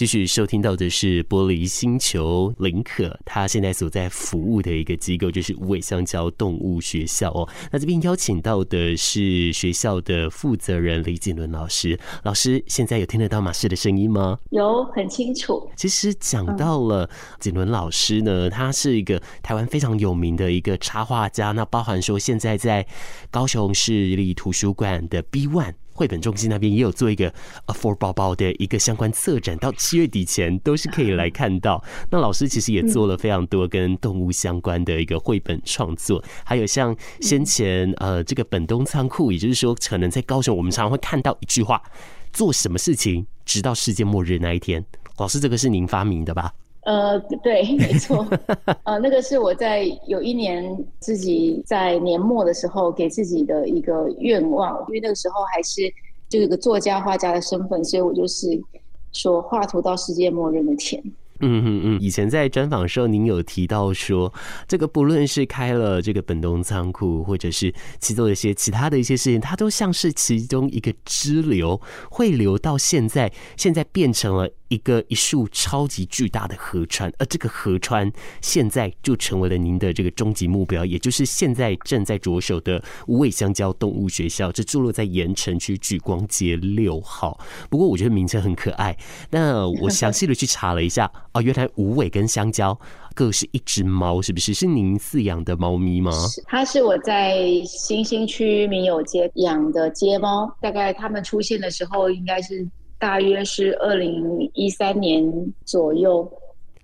继续收听到的是玻璃星球林可，他现在所在服务的一个机构就是无尾香蕉动物学校哦。那这边邀请到的是学校的负责人李景伦老师，老师现在有听得到马氏的声音吗？有，很清楚。其实讲到了景伦老师呢，他是一个台湾非常有名的一个插画家，那包含说现在在高雄市立图书馆的 B One。绘本中心那边也有做一个呃 for 宝宝的一个相关策展，到七月底前都是可以来看到。那老师其实也做了非常多跟动物相关的一个绘本创作，还有像先前呃这个本东仓库，也就是说可能在高雄我们常常会看到一句话：做什么事情直到世界末日那一天。老师，这个是您发明的吧？呃，对，没错，呃，那个是我在有一年自己在年末的时候给自己的一个愿望，因为那个时候还是就有个作家画家的身份，所以我就是说画图到世界末日那天。嗯嗯嗯，以前在专访的时候，您有提到说，这个不论是开了这个本东仓库，或者是去做一些其他的一些事情，它都像是其中一个支流，汇流到现在，现在变成了一个一束超级巨大的河川，而这个河川现在就成为了您的这个终极目标，也就是现在正在着手的无尾香蕉动物学校，这坐落在盐城区聚光街六号。不过我觉得名称很可爱，那我详细的去查了一下。哦，原来无尾跟香蕉各是一只猫，是不是？是您饲养的猫咪吗？它是我在新兴区民友街养的街猫，大概它们出现的时候，应该是大约是二零一三年左右。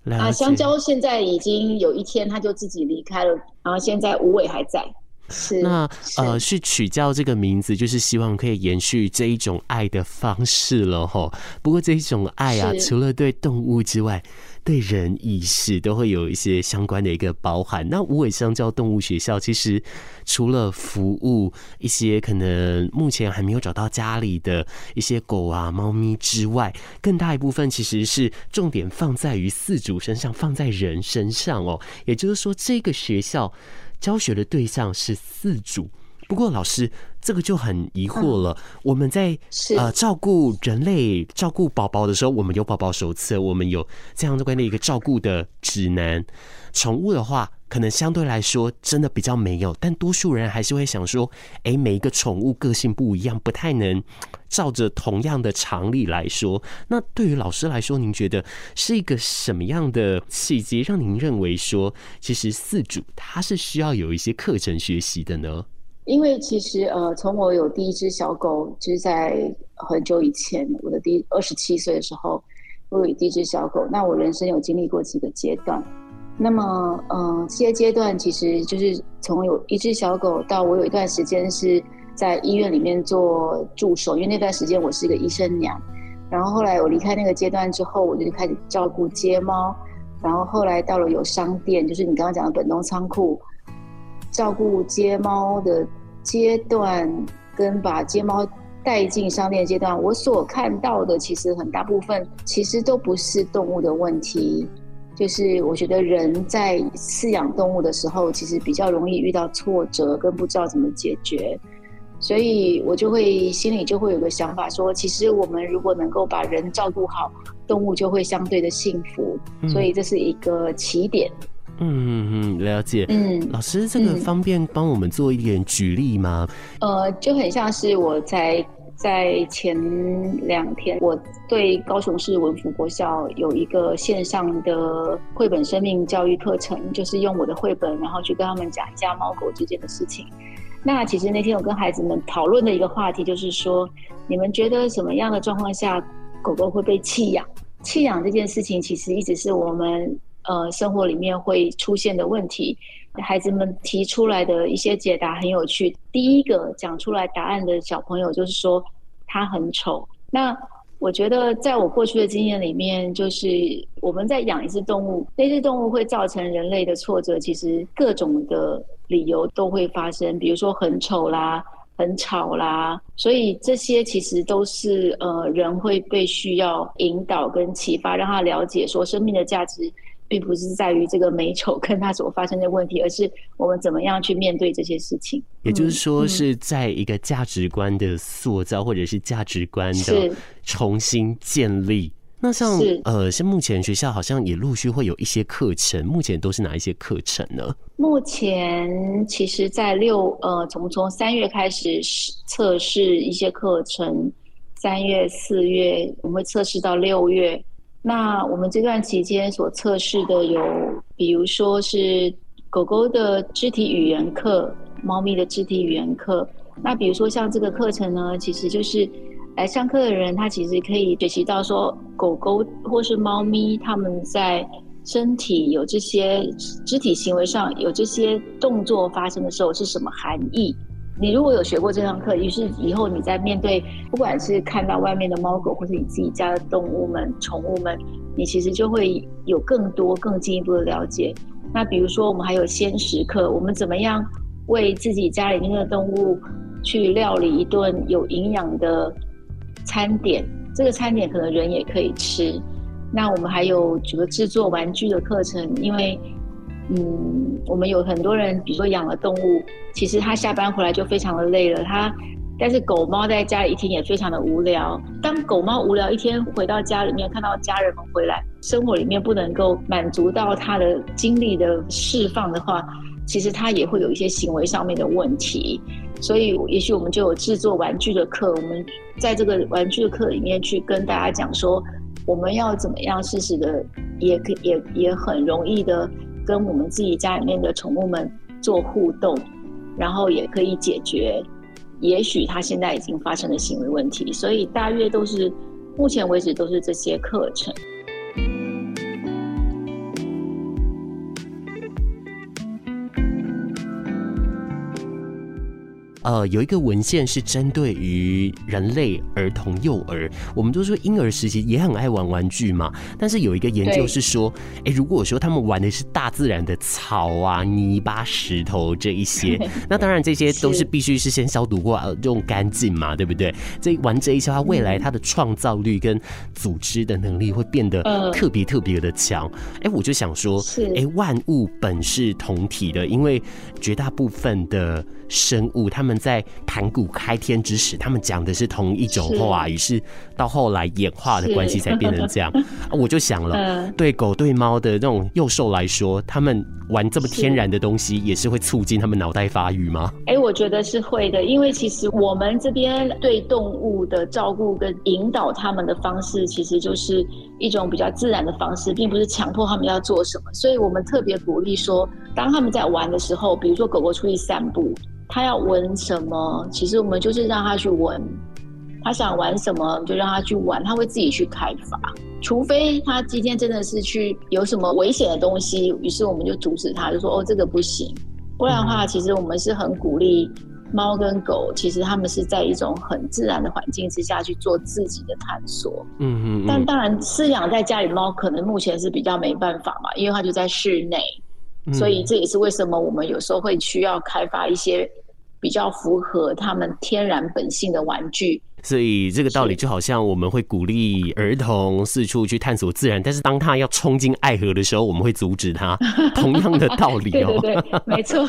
啊，香蕉现在已经有一天它就自己离开了，然后现在吴伟还在。是那呃，是取叫这个名字，就是希望可以延续这一种爱的方式了吼。不过这一种爱啊，除了对动物之外，对人意识都会有一些相关的一个包含。那无尾香蕉动物学校其实除了服务一些可能目前还没有找到家里的一些狗啊、猫咪之外，更大一部分其实是重点放在于四主身上，放在人身上哦。也就是说，这个学校。教学的对象是四主，不过老师这个就很疑惑了。我们在呃照顾人类、照顾宝宝的时候，我们有宝宝手册，我们有这样的关的一个照顾的指南。宠物的话，可能相对来说真的比较没有，但多数人还是会想说，哎，每一个宠物个性不一样，不太能照着同样的常理来说。那对于老师来说，您觉得是一个什么样的契机，让您认为说，其实饲主他是需要有一些课程学习的呢？因为其实呃，从我有第一只小狗，就是在很久以前，我的第二十七岁的时候，我有第一只小狗。那我人生有经历过几个阶段。那么，嗯、呃，这些阶段其实就是从有一只小狗到我有一段时间是在医院里面做助手，因为那段时间我是一个医生娘。然后后来我离开那个阶段之后，我就开始照顾街猫。然后后来到了有商店，就是你刚刚讲的本东仓库，照顾街猫的阶段，跟把街猫带进商店阶段，我所看到的其实很大部分其实都不是动物的问题。就是我觉得人在饲养动物的时候，其实比较容易遇到挫折，跟不知道怎么解决，所以我就会心里就会有个想法说，其实我们如果能够把人照顾好，动物就会相对的幸福，所以这是一个起点。嗯嗯嗯，了解。嗯，老师，这个方便帮我们做一点举例吗？呃，就很像是我在。在前两天，我对高雄市文福国校有一个线上的绘本生命教育课程，就是用我的绘本，然后去跟他们讲一下猫狗之间的事情。那其实那天我跟孩子们讨论的一个话题，就是说，你们觉得什么样的状况下狗狗会被弃养？弃养这件事情，其实一直是我们呃生活里面会出现的问题。孩子们提出来的一些解答很有趣。第一个讲出来答案的小朋友就是说他很丑。那我觉得在我过去的经验里面，就是我们在养一只动物，那只动物会造成人类的挫折，其实各种的理由都会发生，比如说很丑啦、很吵啦。所以这些其实都是呃人会被需要引导跟启发，让他了解说生命的价值。并不是在于这个美丑跟它所发生的问题，而是我们怎么样去面对这些事情。也就是说，是在一个价值观的塑造，或者是价值观的重新建立那像呃，像目前学校好像也陆续会有一些课程，目前都是哪一些课程呢？目前其实，在六呃，从从三月开始测试一些课程，三月、四月我们会测试到六月。那我们这段期间所测试的有，比如说是狗狗的肢体语言课，猫咪的肢体语言课。那比如说像这个课程呢，其实就是。来上课的人，他其实可以学习到说，狗狗或是猫咪，他们在身体有这些肢体行为上有这些动作发生的时候是什么含义。你如果有学过这堂课，于是以后你在面对不管是看到外面的猫狗，或是你自己家的动物们、宠物们，你其实就会有更多、更进一步的了解。那比如说，我们还有鲜食课，我们怎么样为自己家里面的动物去料理一顿有营养的餐点，这个餐点可能人也可以吃。那我们还有这个制作玩具的课程，因为，嗯，我们有很多人，比如说养了动物，其实他下班回来就非常的累了。他，但是狗猫在家里一天也非常的无聊。当狗猫无聊一天回到家里面，看到家人们回来，生活里面不能够满足到他的精力的释放的话，其实他也会有一些行为上面的问题。所以，也许我们就有制作玩具的课。我们在这个玩具的课里面去跟大家讲说，我们要怎么样适时的，也可也也很容易的跟我们自己家里面的宠物们做互动，然后也可以解决，也许它现在已经发生的行为问题。所以，大约都是目前为止都是这些课程。呃，有一个文献是针对于人类、儿童、幼儿，我们都说婴儿时期也很爱玩玩具嘛。但是有一个研究是说，哎，如果说他们玩的是大自然的草啊、泥巴、石头这一些，那当然这些都是必须是先消毒过、用干净嘛，对不对？这玩这一些，他未来他的创造力跟组织的能力会变得特别特别的强。哎，我就想说，哎，万物本是同体的，因为绝大部分的生物，他们在盘古开天之时，他们讲的是同一种话，于是到后来演化的关系才变成这样。我就想了，对狗对猫的那种幼兽来说，他们玩这么天然的东西，也是会促进他们脑袋发育吗？哎，我觉得是会的，因为其实我们这边对动物的照顾跟引导他们的方式，其实就是一种比较自然的方式，并不是强迫他们要做什么。所以我们特别鼓励说，当他们在玩的时候，比如说狗狗出去散步。他要闻什么？其实我们就是让他去闻，他想玩什么就让他去玩，他会自己去开发。除非他今天真的是去有什么危险的东西，于是我们就阻止他，就说哦，这个不行。不然的话，其实我们是很鼓励猫跟狗，其实他们是在一种很自然的环境之下去做自己的探索。嗯嗯。但当然，饲养在家里猫可能目前是比较没办法嘛，因为它就在室内。所以这也是为什么我们有时候会需要开发一些比较符合他们天然本性的玩具。所以这个道理就好像我们会鼓励儿童四处去探索自然，但是当他要冲进爱河的时候，我们会阻止他。同样的道理哦，对对对，没错。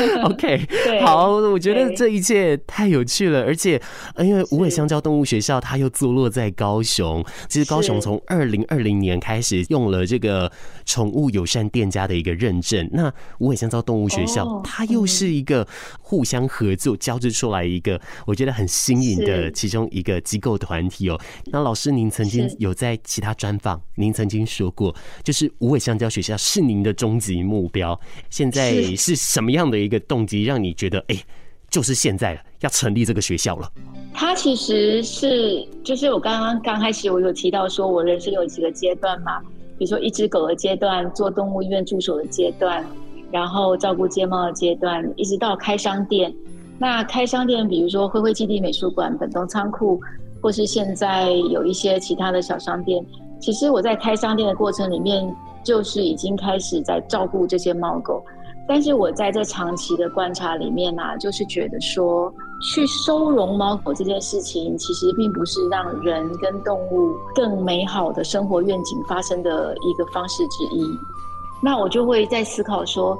OK，好，我觉得这一切太有趣了，而且因为无尾香蕉动物学校它又坐落在高雄，其实高雄从二零二零年开始用了这个宠物友善店家的一个认证。那无尾香蕉动物学校它又是一个互相合作交织出来一个我觉得很新颖的其中一个机构团体哦。那老师您曾经有在其他专访，您曾经说过，就是无尾香蕉学校是您的终极目标。现在是什么样的一一个动机让你觉得哎，就是现在了，要成立这个学校了？它其实是就是我刚刚刚开始我有提到说，我人生有几个阶段嘛，比如说一只狗的阶段，做动物医院助手的阶段，然后照顾街猫的阶段，一直到开商店。那开商店，比如说灰灰基地美术馆、本东仓库，或是现在有一些其他的小商店。其实我在开商店的过程里面，就是已经开始在照顾这些猫狗。但是我在这长期的观察里面呢、就是觉得说，去收容猫狗这件事情，其实并不是让人跟动物更美好的生活愿景发生的一个方式之一。那我就会在思考说，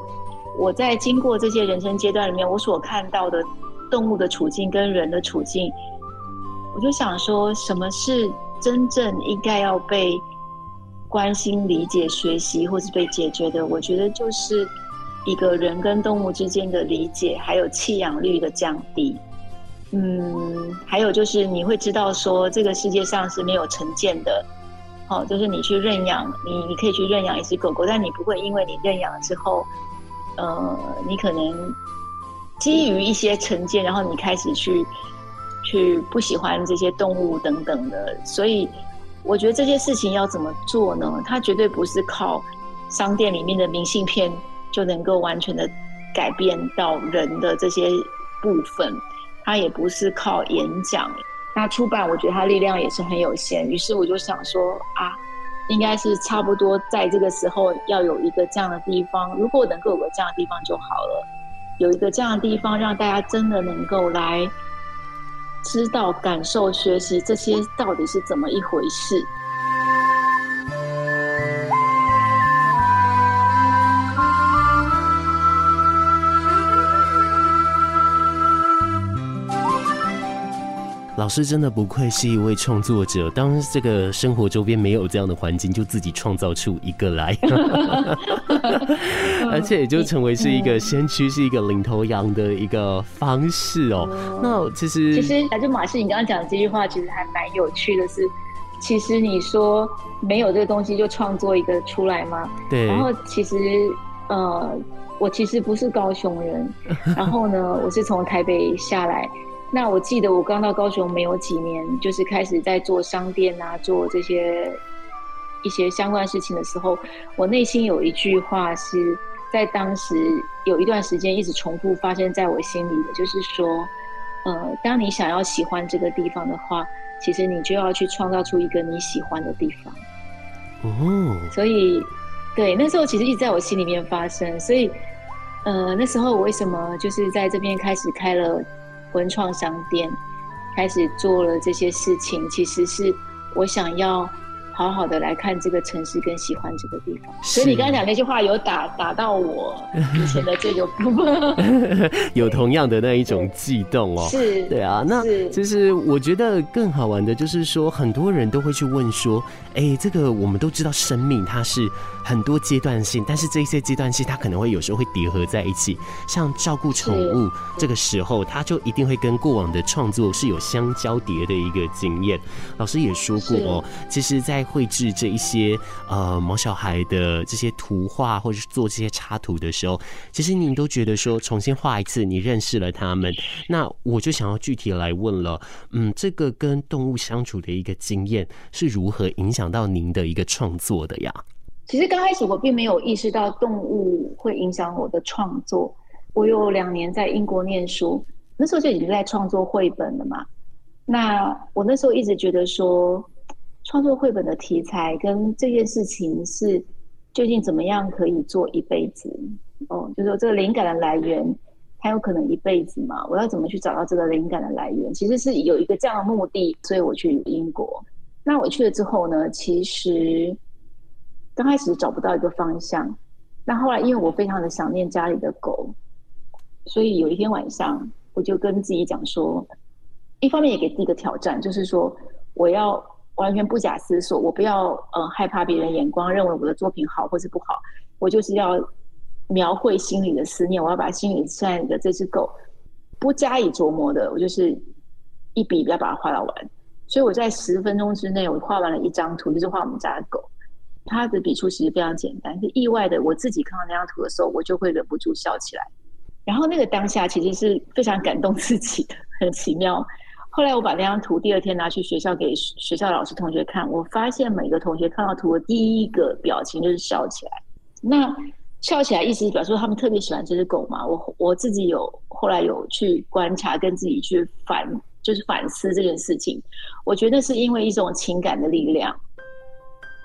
我在经过这些人生阶段里面，我所看到的动物的处境跟人的处境，我就想说，什么是真正应该要被关心、理解、学习，或是被解决的，我觉得就是一个人跟动物之间的理解，还有弃养率的降低。嗯，还有就是你会知道说，这个世界上是没有成见的。哦，就是你去认养，你你可以去认养一只狗狗，但你不会因为你认养了之后，呃，你可能基于一些成见，然后你开始去去不喜欢这些动物等等的。所以，我觉得这些事情要怎么做呢？它绝对不是靠商店里面的明信片就能够完全的改变到人的这些部分，它也不是靠演讲。那出版，我觉得它力量也是很有限，于是我就想说啊，应该是差不多在这个时候要有一个这样的地方，如果能够有个这样的地方就好了，有一个这样的地方，让大家真的能够来知道、感受、学习这些到底是怎么一回事。老师真的不愧是一位创作者，当这个生活周边没有这样的环境，就自己创造出一个来，而且也就成为是一个先驱，是一个领头羊的一个方式哦。那其实，其实，就马氏，你刚刚讲的这句话，其实还蛮有趣的是，是其实你说没有这个东西就创作一个出来吗？对。然后其实，呃，我其实不是高雄人，然后呢，我是从台北下来。那我记得我刚到高雄没有几年，就是开始在做商店啊，做这些一些相关事情的时候，我内心有一句话是在当时有一段时间一直重复发生在我心里的，就是说，呃，当你想要喜欢这个地方的话，其实你就要去创造出一个你喜欢的地方。哦，所以，对，那时候其实一直在我心里面发生，所以，呃，那时候我为什么就是在这边开始开了。文创商店开始做了这些事情，其实是我想要。好好的来看这个城市，跟喜欢这个地方。所以你刚刚讲那句话有打打到我以前的这个部分，有同样的那一种悸动哦。是，对啊。那其实我觉得更好玩的就是说，很多人都会去问说，哎，这个我们都知道，生命它是很多阶段性，但是这些阶段性它可能会有时候会叠合在一起。像照顾宠物这个时候，它就一定会跟过往的创作是有相交叠的一个经验。老师也说过哦，其实，在绘制这一些呃毛小孩的这些图画，或者是做这些插图的时候，其实你都觉得说重新画一次，你认识了他们。那我就想要具体来问了，嗯，这个跟动物相处的一个经验是如何影响到您的一个创作的呀？其实刚开始我并没有意识到动物会影响我的创作。我有两年在英国念书，那时候就已经在创作绘本了嘛。那我那时候一直觉得说。创作绘本的题材跟这件事情是究竟怎么样可以做一辈子？哦，就是说这个灵感的来源，它有可能一辈子嘛？我要怎么去找到这个灵感的来源？其实是有一个这样的目的，所以我去英国。那我去了之后呢，其实刚开始找不到一个方向。那后来因为我非常的想念家里的狗，所以有一天晚上我就跟自己讲说，一方面也给自己一个挑战，就是说我要。完全不假思索，我不要呃害怕别人眼光，认为我的作品好或是不好，我就是要描绘心里的思念，我要把心里现在的这只狗不加以琢磨的，我就是一笔不要把它画到完。所以我在十分钟之内，我画完了一张图，就是画我们家的狗。它的笔触其实非常简单，是意外的，我自己看到那张图的时候，我就会忍不住笑起来。然后那个当下其实是非常感动自己的，很奇妙。后来我把那张图第二天拿去学校给学校老师同学看，我发现每个同学看到图的第一个表情就是笑起来。那笑起来意思表示说他们特别喜欢这只狗嘛？我我自己有后来有去观察，跟自己去反就是反思这件事情。我觉得是因为一种情感的力量。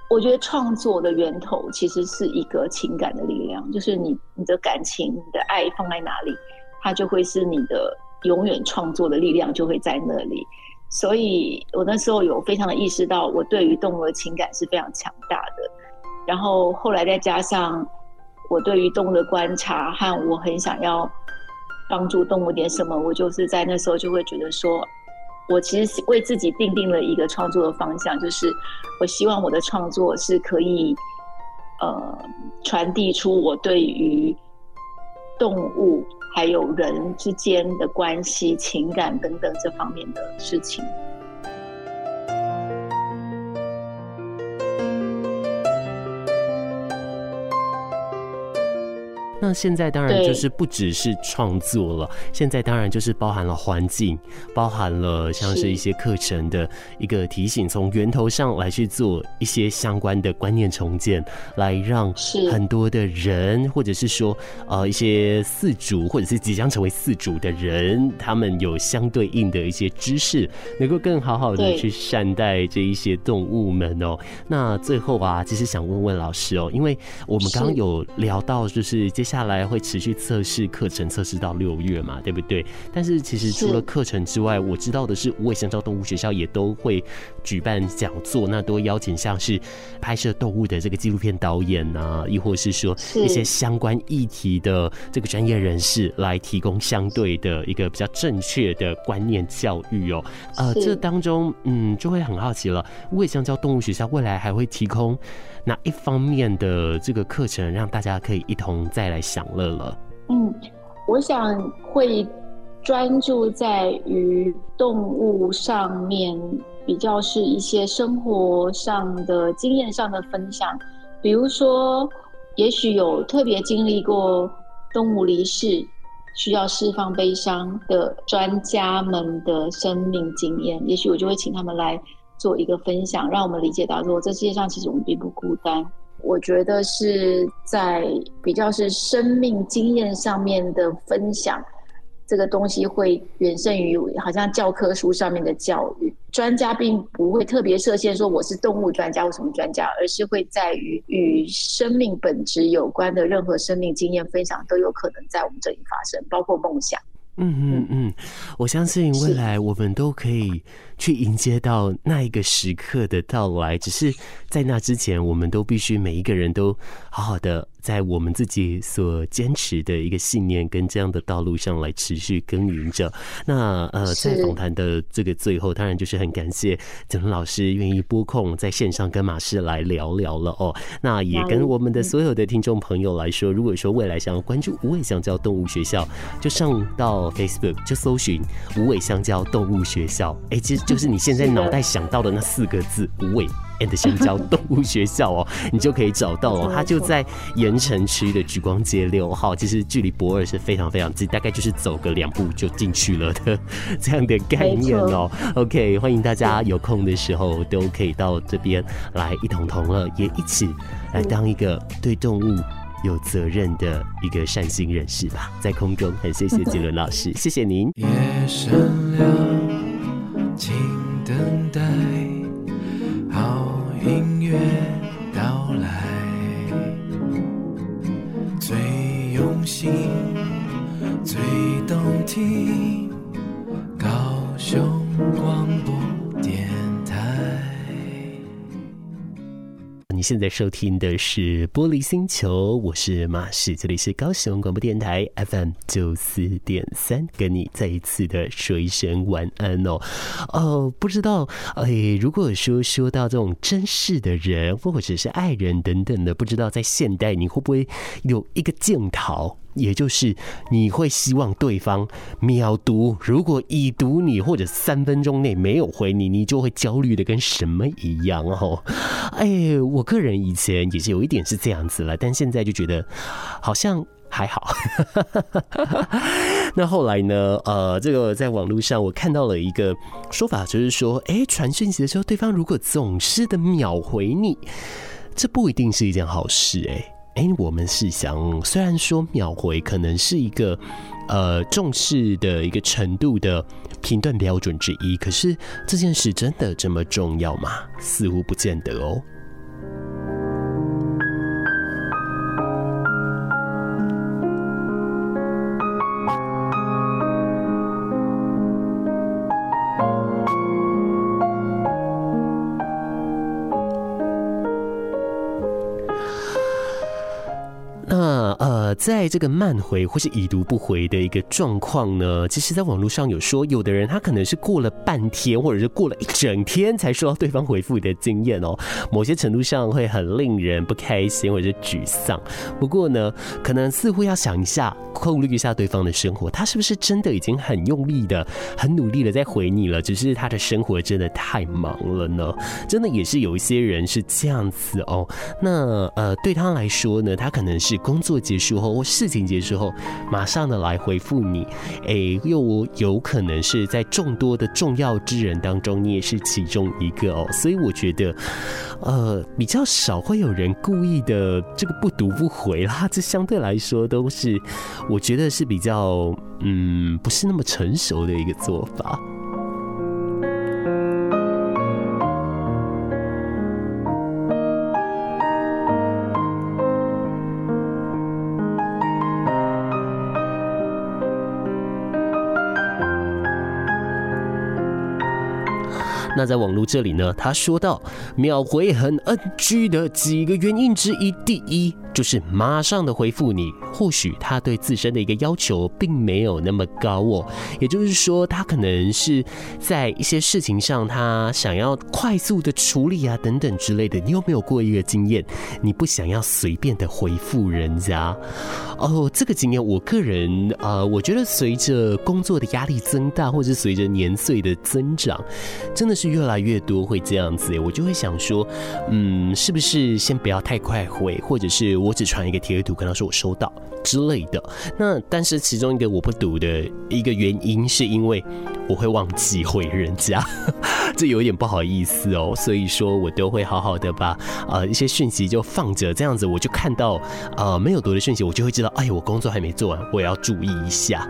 我觉得创作的源头其实是一个情感的力量，就是你你的感情、你的爱放在哪里，它就会是你的。永远创作的力量就会在那里，所以我那时候有非常的意识到，我对于动物的情感是非常强大的。然后后来再加上我对于动物的观察和我很想要帮助动物点什么，我就是在那时候就会觉得说，我其实为自己定定了一个创作的方向，就是我希望我的创作是可以，呃，传递出我对于动物还有人之间的关系、情感等等这方面的事情。那现在当然就是不只是创作了，现在当然就是包含了环境，包含了像是一些课程的一个提醒，从源头上来去做一些相关的观念重建，来让很多的人，或者是说呃一些四主，或者是即将成为四主的人，他们有相对应的一些知识，能够更好好的去善待这一些动物们哦。那最后啊，其实想问问老师哦，因为我们刚刚有聊到，就是接下来。下来会持续测试课程，测试到六月嘛，对不对？但是其实除了课程之外，我知道的是，无尾香蕉动物学校也都会举办讲座，那都邀请像是拍摄动物的这个纪录片导演啊，亦或是说一些相关议题的这个专业人士来提供相对的一个比较正确的观念教育哦。呃，这当中嗯就会很好奇了，无尾香蕉动物学校未来还会提供哪一方面的这个课程，让大家可以一同再来享乐了？嗯，我想会专注在于动物上面，比较是一些生活上的经验上的分享，比如说，也许有特别经历过动物离世，需要释放悲伤的专家们的生命经验，也许我就会请他们来。做一个分享，让我们理解到说，这世界上其实我们并不孤单。我觉得是在比较是生命经验上面的分享，这个东西会远胜于好像教科书上面的教育。专家并不会特别设限说我是动物专家或什么专家，而是会在于与生命本质有关的任何生命经验分享都有可能在我们这里发生，包括梦想。嗯嗯嗯，我相信未来我们都可以去迎接到那一个时刻的到来，只是在那之前，我们都必须每一个人都好好的。在我们自己所坚持的一个信念跟这样的道路上来持续耕耘着。那呃，在访谈的这个最后，当然就是很感谢子伦老师愿意拨空在线上跟马氏来聊聊了哦。那也跟我们的所有的听众朋友来说，如果说未来想要关注无尾香蕉动物学校，就上到 Facebook 就搜寻无尾香蕉动物学校。哎，其实就是你现在脑袋想到的那四个字“无尾”。And 香蕉 动物学校哦，你就可以找到哦。它就在盐城区的莒光街六号，其实距离博二是非常非常近，大概就是走个两步就进去了的这样的概念哦。OK，欢迎大家有空的时候都可以到这边来一同同乐，也一起来当一个对动物有责任的一个善心人士吧。在空中，很谢谢杰伦老师，谢谢您。夜深了，请等待。听，高雄广播电台。你现在收听的是《玻璃星球》，我是马世，这里是高雄广播电台 FM 九四点三，跟你再一次的说一声晚安哦。哦，不知道，哎，如果说说到这种真实的人，或者是爱人等等的，不知道在现代你会不会有一个镜头？也就是你会希望对方秒读，如果已读你或者三分钟内没有回你，你就会焦虑的跟什么一样哦。哎，我个人以前也是有一点是这样子了，但现在就觉得好像还好。那后来呢？呃，这个在网络上我看到了一个说法，就是说，哎，传讯息的时候，对方如果总是的秒回你，这不一定是一件好事哎。哎、我们是想，虽然说秒回可能是一个呃重视的一个程度的评断标准之一，可是这件事真的这么重要吗？似乎不见得哦。在这个慢回或是已读不回的一个状况呢，其实在网络上有说，有的人他可能是过了半天，或者是过了一整天才收到对方回复的经验哦，某些程度上会很令人不开心或者是沮丧。不过呢，可能似乎要想一下，考虑一下对方的生活，他是不是真的已经很用力的、很努力的在回你了？只是他的生活真的太忙了呢？真的也是有一些人是这样子哦。那呃，对他来说呢，他可能是工作结束后或事情结束后，马上的来回复你。诶，又有可能是在众多的重要之人当中，你也是其中一个哦。所以我觉得，呃，比较少会有人故意的这个不读不回啦。这相对来说都是，我觉得是比较嗯，不是那么成熟的一个做法。那在网络这里呢，他说到秒回很 NG 的几个原因之一，第一就是马上的回复你，或许他对自身的一个要求并没有那么高哦，也就是说他可能是在一些事情上他想要快速的处理啊等等之类的。你有没有过一个经验，你不想要随便的回复人家？哦，这个经验我个人呃，我觉得随着工作的压力增大，或者随着年岁的增长，真的是。越来越多会这样子，我就会想说，嗯，是不是先不要太快回，或者是我只传一个贴图跟他说我收到之类的。那但是其中一个我不读的一个原因，是因为我会忘记回人家，这有点不好意思哦。所以说我都会好好的把呃一些讯息就放着，这样子我就看到呃没有读的讯息，我就会知道，哎，我工作还没做完，我也要注意一下。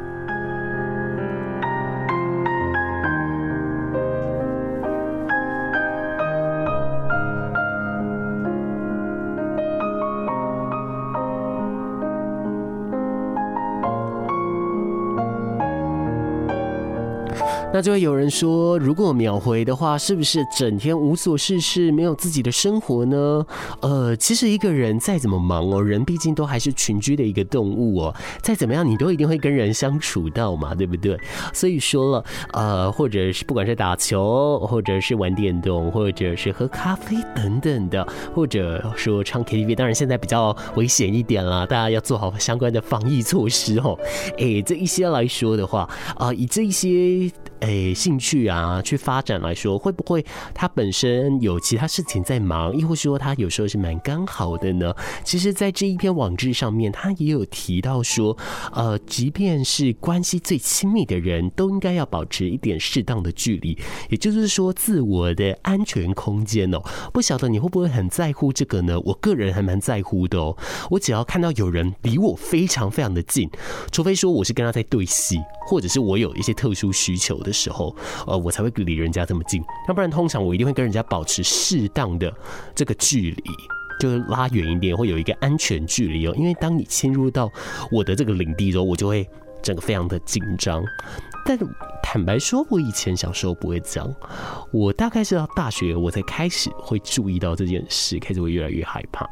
那就会有人说，如果秒回的话，是不是整天无所事事，没有自己的生活呢？呃，其实一个人再怎么忙哦，人毕竟都还是群居的一个动物哦。再怎么样，你都一定会跟人相处到嘛，对不对？所以说了，呃，或者是不管是打球，或者是玩电动，或者是喝咖啡等等的，或者说唱 KTV，当然现在比较危险一点啦，大家要做好相关的防疫措施哦。诶，这一些来说的话，啊、以这一些。诶、兴趣啊，去发展来说，会不会他本身有其他事情在忙，亦或说他有时候是蛮刚好的呢？其实，在这一篇网志上面，他也有提到说，呃，即便是关系最亲密的人，都应该要保持一点适当的距离，也就是说，自我的安全空间哦。不晓得你会不会很在乎这个呢？我个人还蛮在乎的哦。我只要看到有人离我非常非常的近，除非说我是跟他在对戏，或者是我有一些特殊需求的时候，呃，我才会离人家这么近。要不然，通常我一定会跟人家保持适当的这个距离，就是拉远一点，会有一个安全距离哦。因为当你侵入到我的这个领地之后，我就会整个非常的紧张。但是坦白说，我以前小时候不会这样。我大概是到大学，我才开始会注意到这件事，开始会越来越害怕。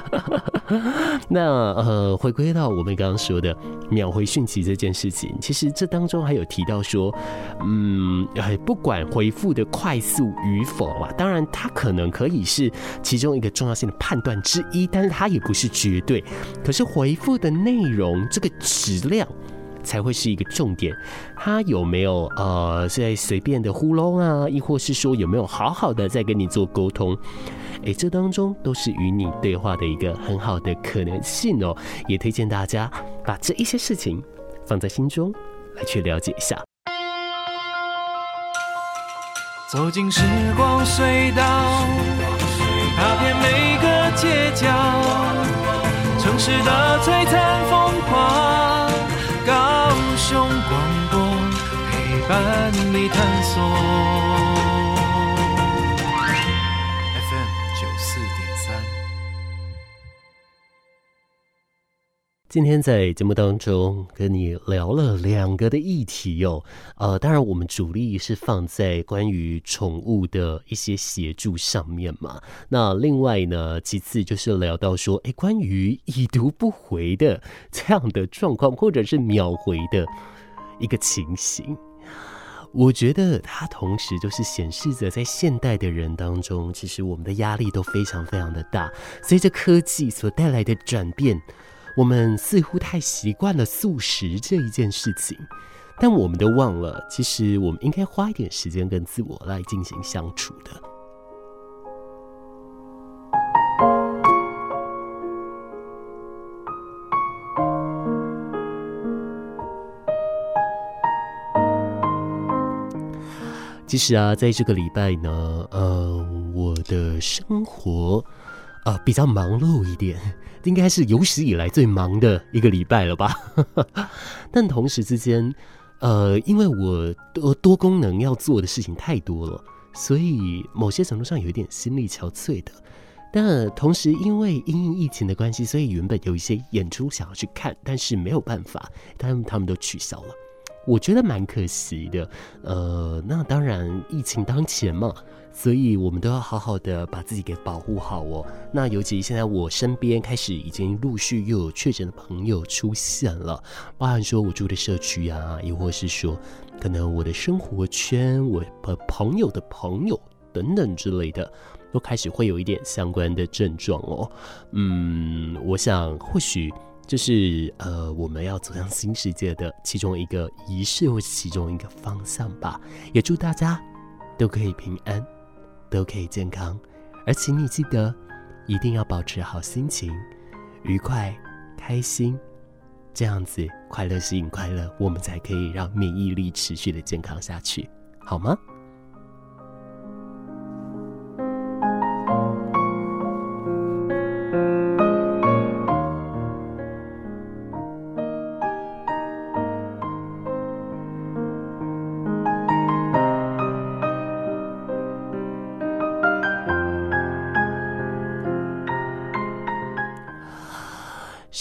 那呃，回归到我们刚刚说的秒回讯息这件事情，其实这当中还有提到说，嗯，不管回复的快速与否啊，当然它可能可以是其中一个重要性的判断之一，但是它也不是绝对。可是回复的内容这个质量。才会是一个重点，他有没有呃在随便的糊弄啊，亦或是说有没有好好的在跟你做沟通？哎，这当中都是与你对话的一个很好的可能性哦。也推荐大家把这一些事情放在心中来去了解一下。走进时光隧道，踏遍每个街角，城市的璀璨风光。陪伴你探索，FM 九四点三。今天在节目当中跟你聊了两个的议题哦，呃，当然我们主力是放在关于宠物的一些协助上面嘛。那另外呢，其次就是聊到说，诶，关于已读不回的这样的状况，或者是秒回的一个情形，我觉得它同时就是显示着在现代的人当中，其实我们的压力都非常非常的大，随着科技所带来的转变。我们似乎太习惯了素食这一件事情，但我们都忘了，其实我们应该花一点时间跟自我来进行相处的。其实啊，在这个礼拜呢，呃，我的生活。啊、呃，比较忙碌一点，应该是有史以来最忙的一个礼拜了吧？但同时之间，呃，因为我多多功能要做的事情太多了，所以某些程度上有一点心力憔悴的。但同时，因为因应疫情的关系，所以原本有一些演出想要去看，但是没有办法，他们他们都取消了，我觉得蛮可惜的。呃，那当然，疫情当前嘛。所以，我们都要好好的把自己给保护好哦。那尤其现在，我身边开始已经陆续又有确诊的朋友出现了，包含说我住的社区啊，亦或是说，可能我的生活圈、我和朋友的朋友等等之类的，都开始会有一点相关的症状哦。嗯，我想或许就是呃，我们要走向新世界的其中一个仪式，或者其中一个方向吧。也祝大家都可以平安。都可以健康，而请你记得，一定要保持好心情，愉快、开心，这样子快乐吸引快乐，我们才可以让免疫力持续的健康下去，好吗？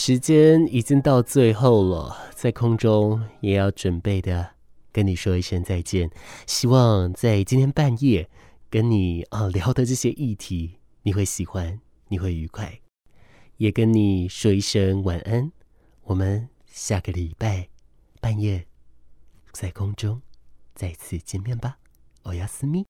时间已经到最后了，在空中也要准备的跟你说一声再见。希望在今天半夜跟你啊聊的这些议题，你会喜欢，你会愉快，也跟你说一声晚安。我们下个礼拜半夜在空中再次见面吧，欧亚斯密。